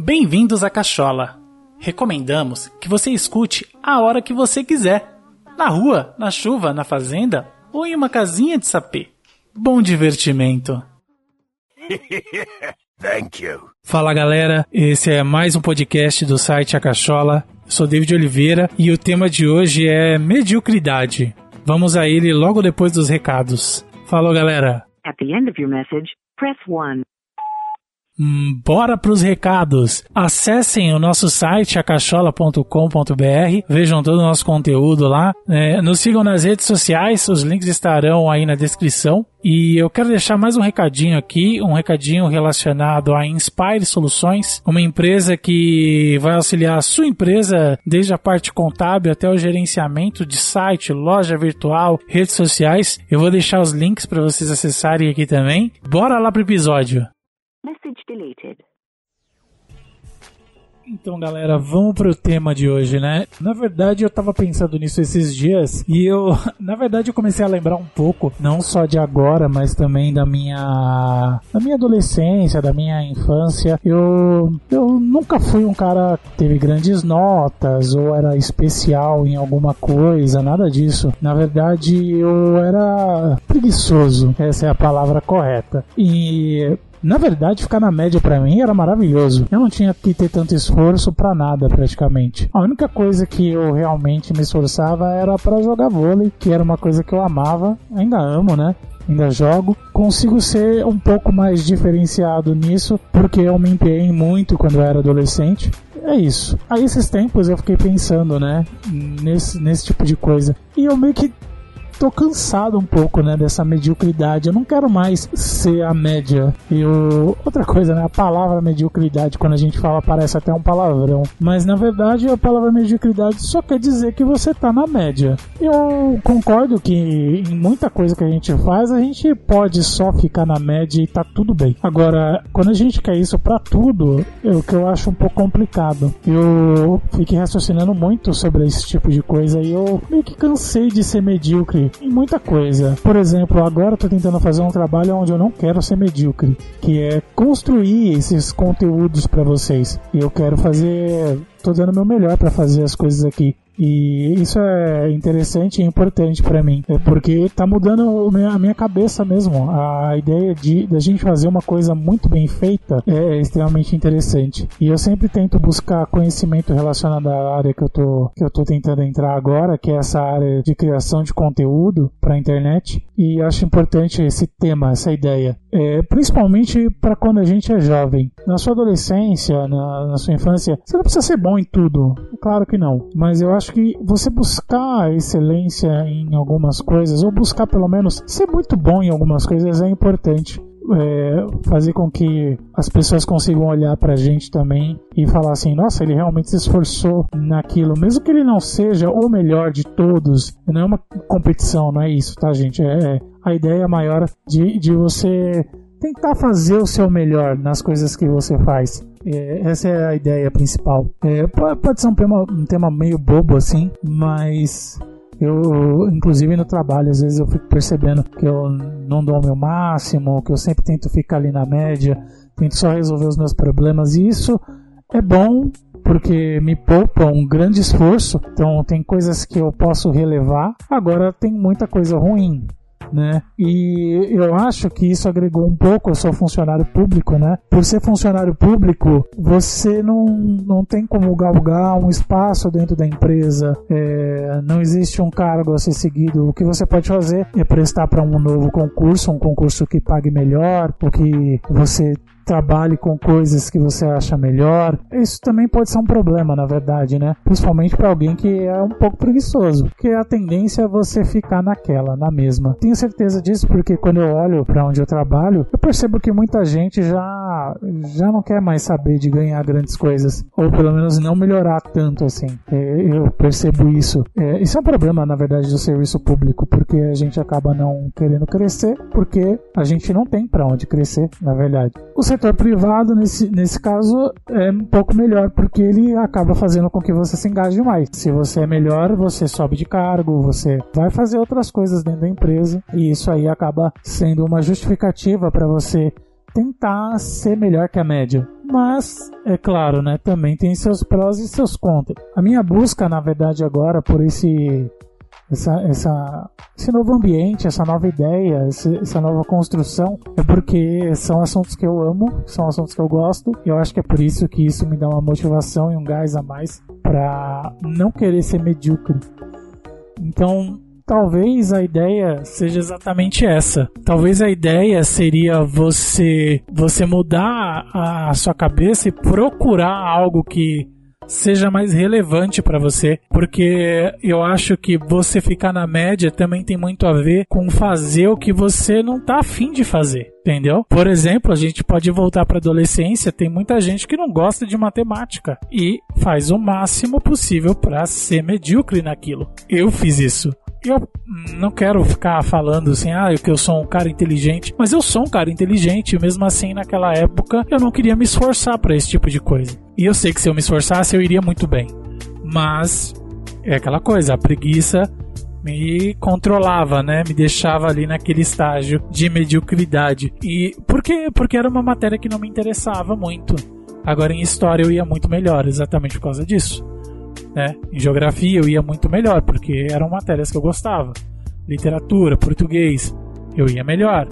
Bem-vindos à Cachola. Recomendamos que você escute a hora que você quiser. Na rua, na chuva, na fazenda ou em uma casinha de sapê. Bom divertimento. Thank you. Fala galera, esse é mais um podcast do site A Cachola. Eu sou David Oliveira e o tema de hoje é mediocridade. Vamos a ele logo depois dos recados. Falou galera. At the end of your message, press 1. Hum, bora pros recados. Acessem o nosso site acachola.com.br, vejam todo o nosso conteúdo lá. É, nos sigam nas redes sociais, os links estarão aí na descrição. E eu quero deixar mais um recadinho aqui, um recadinho relacionado à Inspire Soluções, uma empresa que vai auxiliar a sua empresa desde a parte contábil até o gerenciamento de site, loja virtual, redes sociais. Eu vou deixar os links para vocês acessarem aqui também. Bora lá pro episódio. Então, galera, vamos pro tema de hoje, né? Na verdade, eu tava pensando nisso esses dias e eu, na verdade, eu comecei a lembrar um pouco, não só de agora, mas também da minha, da minha adolescência, da minha infância. Eu, eu nunca fui um cara que teve grandes notas ou era especial em alguma coisa, nada disso. Na verdade, eu era preguiçoso, essa é a palavra correta. E na verdade, ficar na média para mim era maravilhoso. Eu não tinha que ter tanto esforço para nada, praticamente. A única coisa que eu realmente me esforçava era para jogar vôlei, que era uma coisa que eu amava, ainda amo, né? Ainda jogo. Consigo ser um pouco mais diferenciado nisso, porque eu me empenhei muito quando eu era adolescente. É isso. Aí esses tempos eu fiquei pensando, né, nesse, nesse tipo de coisa. E eu meio que tô cansado um pouco, né, dessa mediocridade. Eu não quero mais ser a média. Eu outra coisa, né, a palavra mediocridade quando a gente fala parece até um palavrão, mas na verdade a palavra mediocridade só quer dizer que você tá na média. Eu concordo que em muita coisa que a gente faz, a gente pode só ficar na média e tá tudo bem. Agora, quando a gente quer isso para tudo, é o que eu acho um pouco complicado. Eu fiquei raciocinando muito sobre esse tipo de coisa e eu meio que cansei de ser medíocre em muita coisa. Por exemplo, agora eu tô tentando fazer um trabalho onde eu não quero ser medíocre, que é construir esses conteúdos para vocês. E eu quero fazer, tô dando meu melhor para fazer as coisas aqui. E isso é interessante e importante para mim, é porque tá mudando a minha cabeça mesmo. A ideia de da gente fazer uma coisa muito bem feita é extremamente interessante. E eu sempre tento buscar conhecimento relacionado à área que eu tô que eu tô tentando entrar agora, que é essa área de criação de conteúdo para a internet. E acho importante esse tema, essa ideia, é, principalmente para quando a gente é jovem. Na sua adolescência, na, na sua infância, você não precisa ser bom em tudo. Claro que não. Mas eu acho que você buscar excelência em algumas coisas, ou buscar pelo menos ser muito bom em algumas coisas, é importante. É, fazer com que as pessoas consigam olhar pra gente também e falar assim: nossa, ele realmente se esforçou naquilo, mesmo que ele não seja o melhor de todos. Não é uma competição, não é isso, tá, gente? É, a ideia maior de, de você tentar fazer o seu melhor nas coisas que você faz. É, essa é a ideia principal. É, pode ser um tema, um tema meio bobo assim, mas eu, inclusive no trabalho, às vezes eu fico percebendo que eu não dou o meu máximo, que eu sempre tento ficar ali na média, tento só resolver os meus problemas, e isso é bom porque me poupa um grande esforço. Então tem coisas que eu posso relevar. Agora tem muita coisa ruim né? E eu acho que isso agregou um pouco. Eu sou funcionário público, né? Por ser funcionário público, você não, não tem como galgar um espaço dentro da empresa, é, não existe um cargo a ser seguido. O que você pode fazer é prestar para um novo concurso, um concurso que pague melhor, o que você trabalhe com coisas que você acha melhor. Isso também pode ser um problema, na verdade, né? Principalmente para alguém que é um pouco preguiçoso, porque a tendência é você ficar naquela, na mesma. Tenho certeza disso porque quando eu olho para onde eu trabalho, eu percebo que muita gente já já não quer mais saber de ganhar grandes coisas, ou pelo menos não melhorar tanto assim. É, eu percebo isso. É, isso é um problema, na verdade, do serviço público, porque a gente acaba não querendo crescer, porque a gente não tem para onde crescer, na verdade. O setor privado, nesse, nesse caso, é um pouco melhor, porque ele acaba fazendo com que você se engaje mais. Se você é melhor, você sobe de cargo, você vai fazer outras coisas dentro da empresa, e isso aí acaba sendo uma justificativa para você tentar ser melhor que a média. Mas, é claro, né, também tem seus prós e seus contras. A minha busca, na verdade, agora por esse essa, essa, esse novo ambiente, essa nova ideia, essa nova construção, é porque são assuntos que eu amo, são assuntos que eu gosto, e eu acho que é por isso que isso me dá uma motivação e um gás a mais para não querer ser medíocre. Então, talvez a ideia seja exatamente essa. Talvez a ideia seria você você mudar a sua cabeça e procurar algo que seja mais relevante para você, porque eu acho que você ficar na média também tem muito a ver com fazer o que você não tá afim de fazer. Entendeu? Por exemplo, a gente pode voltar para adolescência. Tem muita gente que não gosta de matemática e faz o máximo possível para ser medíocre naquilo. Eu fiz isso eu não quero ficar falando assim, ah, que eu sou um cara inteligente, mas eu sou um cara inteligente, mesmo assim naquela época eu não queria me esforçar para esse tipo de coisa. E eu sei que se eu me esforçasse eu iria muito bem. Mas é aquela coisa, a preguiça me controlava, né? Me deixava ali naquele estágio de mediocridade. E por quê? Porque era uma matéria que não me interessava muito. Agora em história eu ia muito melhor, exatamente por causa disso. Né? Em geografia eu ia muito melhor, porque eram matérias que eu gostava. Literatura, português, eu ia melhor.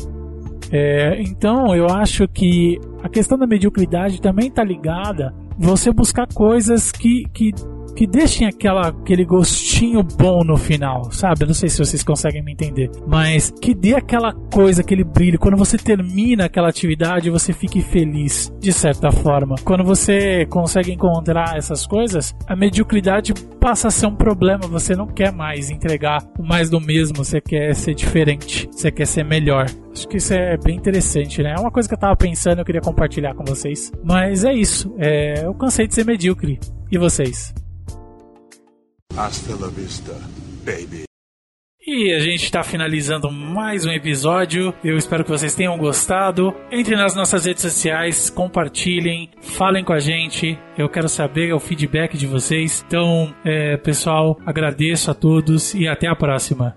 É, então eu acho que a questão da mediocridade também está ligada você buscar coisas que, que que deixem aquela, aquele gostinho bom no final, sabe? Eu não sei se vocês conseguem me entender, mas que dê aquela coisa, aquele brilho. Quando você termina aquela atividade, você fique feliz, de certa forma. Quando você consegue encontrar essas coisas, a mediocridade passa a ser um problema. Você não quer mais entregar o mais do mesmo, você quer ser diferente, você quer ser melhor. Acho que isso é bem interessante, né? É uma coisa que eu tava pensando, eu queria compartilhar com vocês. Mas é isso. É, eu cansei de ser medíocre. E vocês? Hasta la vista, baby. E a gente está finalizando mais um episódio. Eu espero que vocês tenham gostado. Entre nas nossas redes sociais, compartilhem, falem com a gente. Eu quero saber o feedback de vocês. Então, é, pessoal, agradeço a todos e até a próxima.